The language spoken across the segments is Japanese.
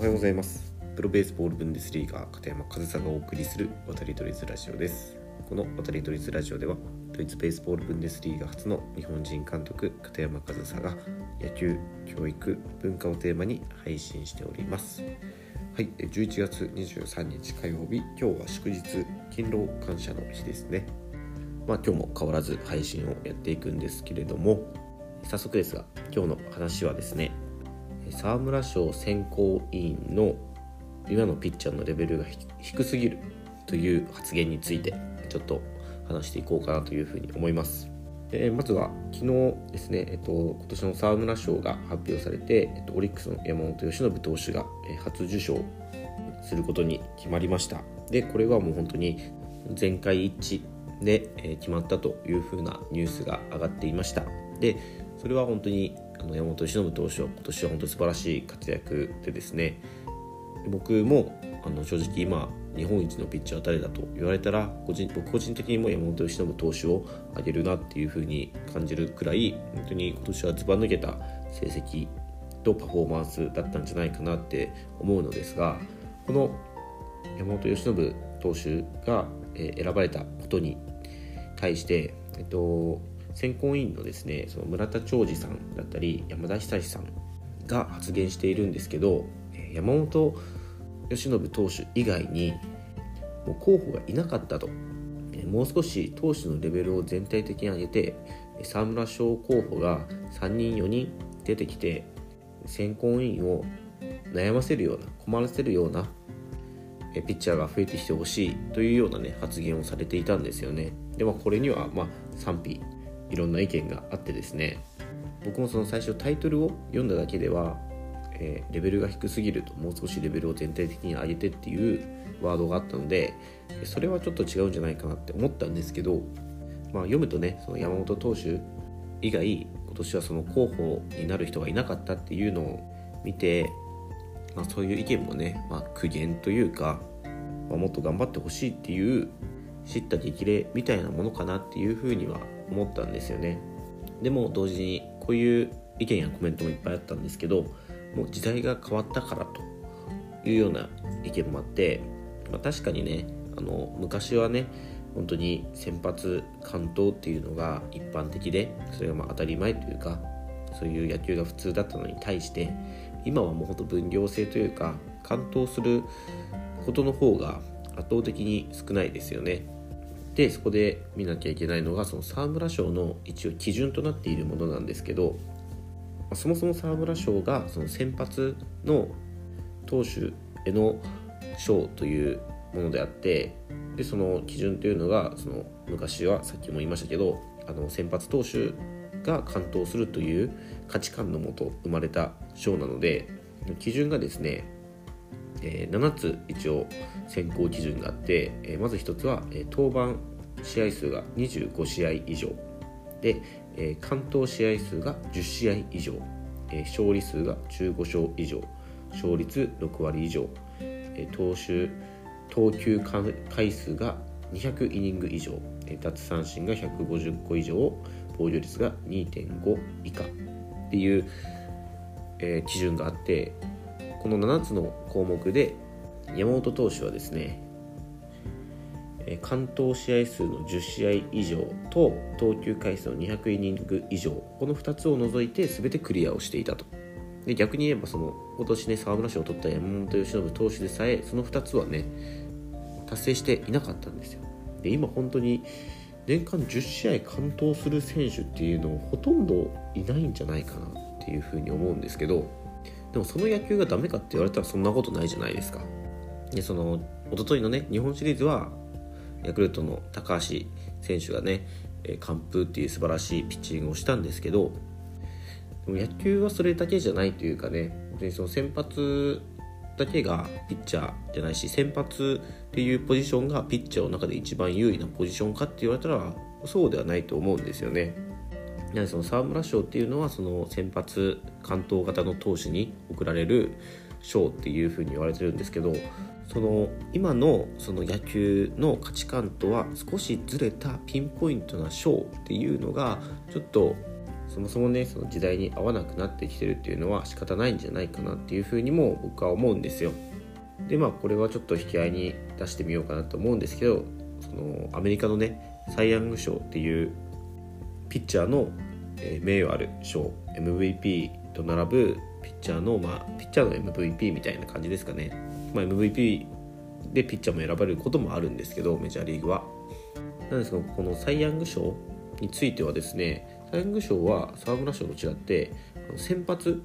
おはようございます。プロベースボールブンデスリーガー片山和沙がお送りする渡り鳥ズラジオです。この渡り鳥ズラジオではドイツベースボールブンデスリーガ初の日本人監督片山和沙が野球教育文化をテーマに配信しております。はい11月23日火曜日今日は祝日勤労感謝の日ですね。まあ今日も変わらず配信をやっていくんですけれども早速ですが今日の話はですね沢村賞選考委員の今のピッチャーのレベルが低すぎるという発言についてちょっと話していこうかなというふうに思います。えー、まずは昨日ですね、えっと、今年の沢村賞が発表されて、えっと、オリックスの山本由伸投手が、え初受賞することに決まりました。で、これはもう本当に全会一致で、え決まったというふうなニュースが上がっていました。で、それは本当にあの山本由伸投手は今年は本当に素晴らしい活躍でですね。僕もあの正直今日本一のピッチャー誰だと言われたら個人僕個人的にも山本由伸投手を挙げるなっていうふうに感じるくらい本当に今年はずば抜けた成績とパフォーマンスだったんじゃないかなって思うのですがこの山本由伸投手が選ばれたことに対して、えっと、選考委員のですねその村田兆治さんだったり山田久志さんが発言しているんですけど山本由伸投手以外にもう候補がいなかったと。もう少し投手のレベルを全体的に上げて沢村賞候補が3人4人出てきて選考委員を悩ませるような困らせるようなピッチャーが増えてきてほしいというようなね発言をされていたんですよね。でまあこれにはま賛否いろんな意見があってですね僕もその最初タイトルを読んだだけでは、えー、レベルが低すぎるともう少しレベルを全体的に上げてっていうワードがあったのでそれはちょっと違うんじゃないかなって思ったんですけど、まあ、読むとねその山本投手以外今年はその候補になる人がいなかったっていうのを見て、まあ、そういう意見もね、まあ、苦言というか、まあ、もっと頑張ってほしいっていう知った激励みたいなものかなっていうふうには思ったんですよね。でも同時にこういう意見やコメントもいっぱいあったんですけどもう時代が変わったからというような意見もあって、まあ、確かにねあの昔はね本当に先発完投っていうのが一般的でそれがまあ当たり前というかそういう野球が普通だったのに対して今はもうほんと分業制というか完投することの方が圧倒的に少ないですよね。でそこで見なきゃいけないのがその沢村賞の一応基準となっているものなんですけどそもそも沢村賞がその先発の投手への賞というものであってでその基準というのがその昔はさっきも言いましたけどあの先発投手が完投するという価値観のもと生まれた賞なので基準がですね、えー、7つ一応選考基準があって、えー、まず1つは、えー、登板試合数が25試合以上。で、えー、完投試合数が10試合以上、え、勝利数が15勝以上。勝率6割以上、え、投手投球回数が200イニング以上、え、奪三振が150個以上。防御率が2.5以下。っていう、え、基準があってこの7つの項目で山本投手はですね完投試合数の10試合以上と投球回数の200イニング以上この2つを除いて全てクリアをしていたと。で逆に言えばその今年ね沢村賞を取った山本由伸投手でさえその2つはね達成していなかったんですよ。で今本当に年間10試合完投する選手っていうのほとんどいないんじゃないかなっていうふうに思うんですけどでもその野球がダメかって言われたらそんなことないじゃないですかでその一昨日のね日本シリーズはヤクルトの高橋選手がね完封っていう素晴らしいピッチングをしたんですけどでも野球はそれだけじゃないというかねその先発だけがピッチャーじゃないし先発っていうポジションがピッチャーの中で一番優位なポジションかって言われたらそうではないと思うんですよね。やはりその沢村賞っていうのはその先発関東型の投手に贈られる賞っていうふうに言われてるんですけどその今のその野球の価値観とは少しずれたピンポイントな賞っていうのがちょっとそもそもねその時代に合わなくなってきてるっていうのは仕方ないんじゃないかなっていうふうにも僕は思うんですよ。でまあこれはちょっと引き合いに出してみようかなと思うんですけどそのアメリカのねサイ・ヤング賞っていうピッチャーの、名誉ある賞 MVP と並ぶピッチャーのまあピッチャーの MVP みたいな感じですかね、まあ、MVP でピッチャーも選ばれることもあるんですけどメジャーリーグは。なんですがこのサイ・ヤング賞についてはですねサイ・ヤング賞は沢村賞と違って先発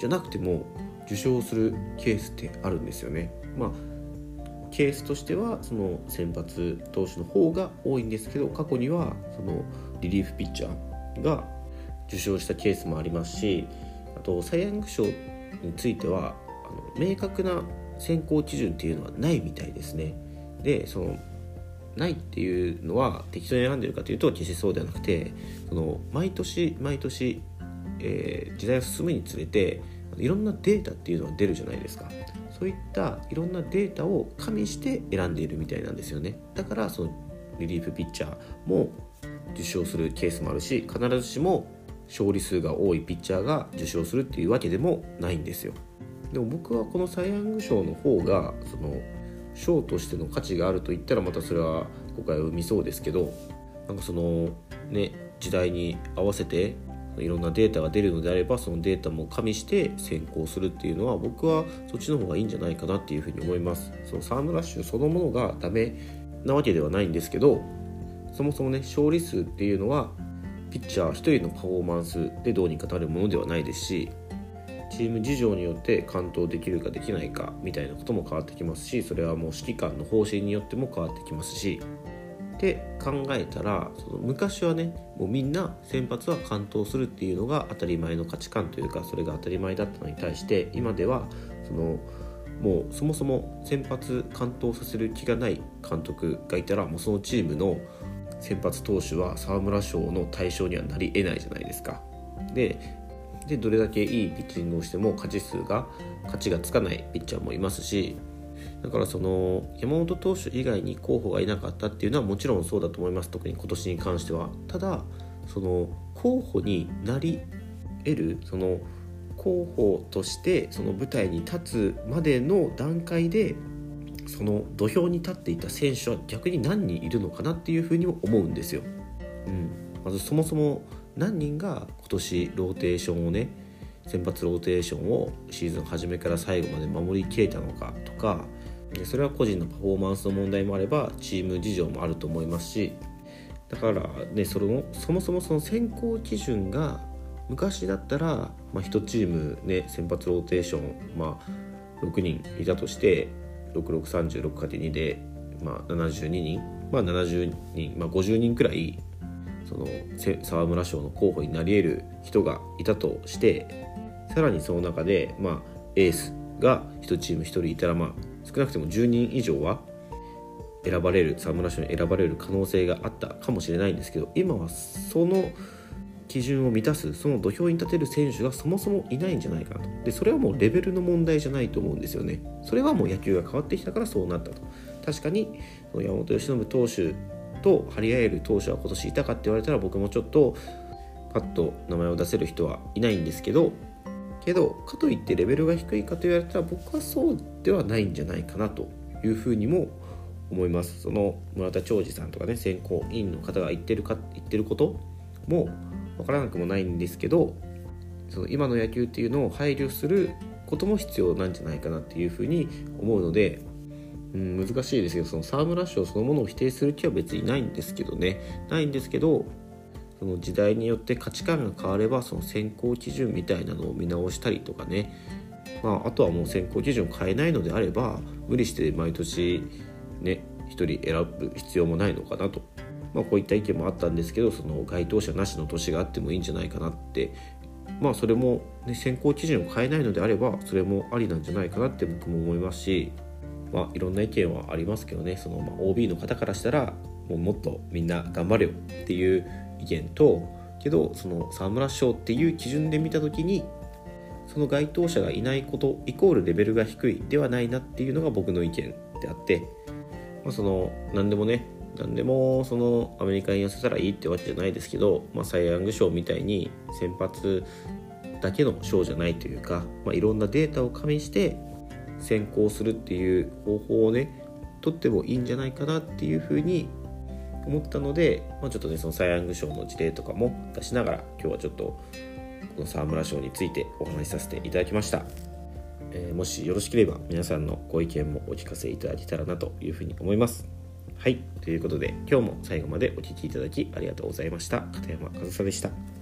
じゃなくても受賞するケースってあるんですよね。まあケースとしてはその先発投手の方が多いんですけど過去にはそのリリーフピッチャーが受賞したケースもありますしあとサイ・ヤング賞についてはあの明確な選考基準っていうのはないみたいですね。でそのないっていうのは適当に選んでるかというと決してそうではなくてその毎年毎年、えー、時代が進むにつれていろんなデータっていうのは出るじゃないですかそういったいろんなデータを加味して選んでいるみたいなんですよねだからそのリリーフピッチャーも受賞するケースもあるし必ずしも勝利数が多いピッチャーが受賞するっていうわけでもないんですよ。でも僕はこのサイ・ヤング賞の方がその賞としての価値があると言ったらまたそれは誤解を生みそうですけどなんかそのね時代に合わせていろんなデータが出るのであればそのデータも加味して選考するっていうのは僕はそっちの方がいいんじゃないかなっていうふうに思います。そのサームラッシュそのものがダメなわけではないんですけどそもそもね勝利数っていうのはピッチャー1人のパフォーマンスでどうにかなるものではないですしチーム事情によって完投できるかできないかみたいなことも変わってきますしそれはもう指揮官の方針によっても変わってきますしって考えたらその昔はねもうみんな先発は完投するっていうのが当たり前の価値観というかそれが当たり前だったのに対して今ではそのもうそもそも先発完投させる気がない監督がいたらもうそのチームの先発投手は沢村賞の対象にはなりえないじゃないですか。ででどれだけいいピッチングをしても勝ち数が勝ちがつかないピッチャーもいますしだからその山本投手以外に候補がいなかったっていうのはもちろんそうだと思います特に今年に関してはただその候補になり得るその候補としてその舞台に立つまでの段階でその土俵に立っていた選手は逆に何人いるのかなっていうふうにも思うんですよ。うん、まずそもそも何人が今年ローテーションをね先発ローテーションをシーズン初めから最後まで守りきれたのかとかそれは個人のパフォーマンスの問題もあればチーム事情もあると思いますしだからねそのそもそもその選考基準が昔だったら、まあ、1チームね先発ローテーション、まあ、6人いたとして6636かけ2で、まあ、72人、まあ、70人、まあ、50人くらいその沢村賞の候補になり得る人がいたとしてさらにその中で、まあ、エースが1チーム1人いたら、まあ、少なくとも10人以上は選ばれる沢村賞に選ばれる可能性があったかもしれないんですけど今はその基準を満たすその土俵に立てる選手がそもそもいないんじゃないかなと。でそれはもうレベルの問題じゃないと思うんですよね。それはもう野球が変わってきたからそうなったと。確かに山本由伸投手と張り合える投手は今年いたかって言われたら僕もちょっとパッと名前を出せる人はいないんですけどけどかといってレベルが低いかと言われたら僕はそうではないんじゃないかなというふうにも思います。その村田兆治さんとかね選考委員の方が言ってるか言ってることも分からなくもないんですけどその今の野球っていうのを配慮することも必要なんじゃないかなっていうふうに思うので、うん、難しいですけどその沢村賞そのものを否定する気は別にないんですけどね。ないんですけどその時代によって価値観が変わればその選考基準みたいなのを見直したりとかね、まあ、あとはもう選考基準を変えないのであれば無理して毎年ね1人選ぶ必要もないのかなと、まあ、こういった意見もあったんですけどその該当者なしの年があってもいいんじゃないかなって。まあそれも、ね、選考基準を変えないのであればそれもありなんじゃないかなって僕も思いますし、まあ、いろんな意見はありますけどねその、まあ、OB の方からしたらもうもっとみんな頑張れよっていう意見とけどその沢村賞っていう基準で見た時にその該当者がいないことイコールレベルが低いではないなっていうのが僕の意見であって、まあ、その何でもね何でもそのアメリカに寄せたらいいってわけじゃないですけど、まあ、サイ・ヤング賞みたいに先発だけの賞じゃないというか、まあ、いろんなデータを加味して選考するっていう方法をね取ってもいいんじゃないかなっていうふうに思ったので、まあ、ちょっとねそのサイ・ヤング賞の事例とかも出しながら今日はちょっとこの沢村賞についてお話しさせていただきました。え、もしよろしければ皆さんのご意見もお聞かせいただけたらなというふうに思います。はい、ということで今日も最後までお聴きいただきありがとうございました。片山和沙でした。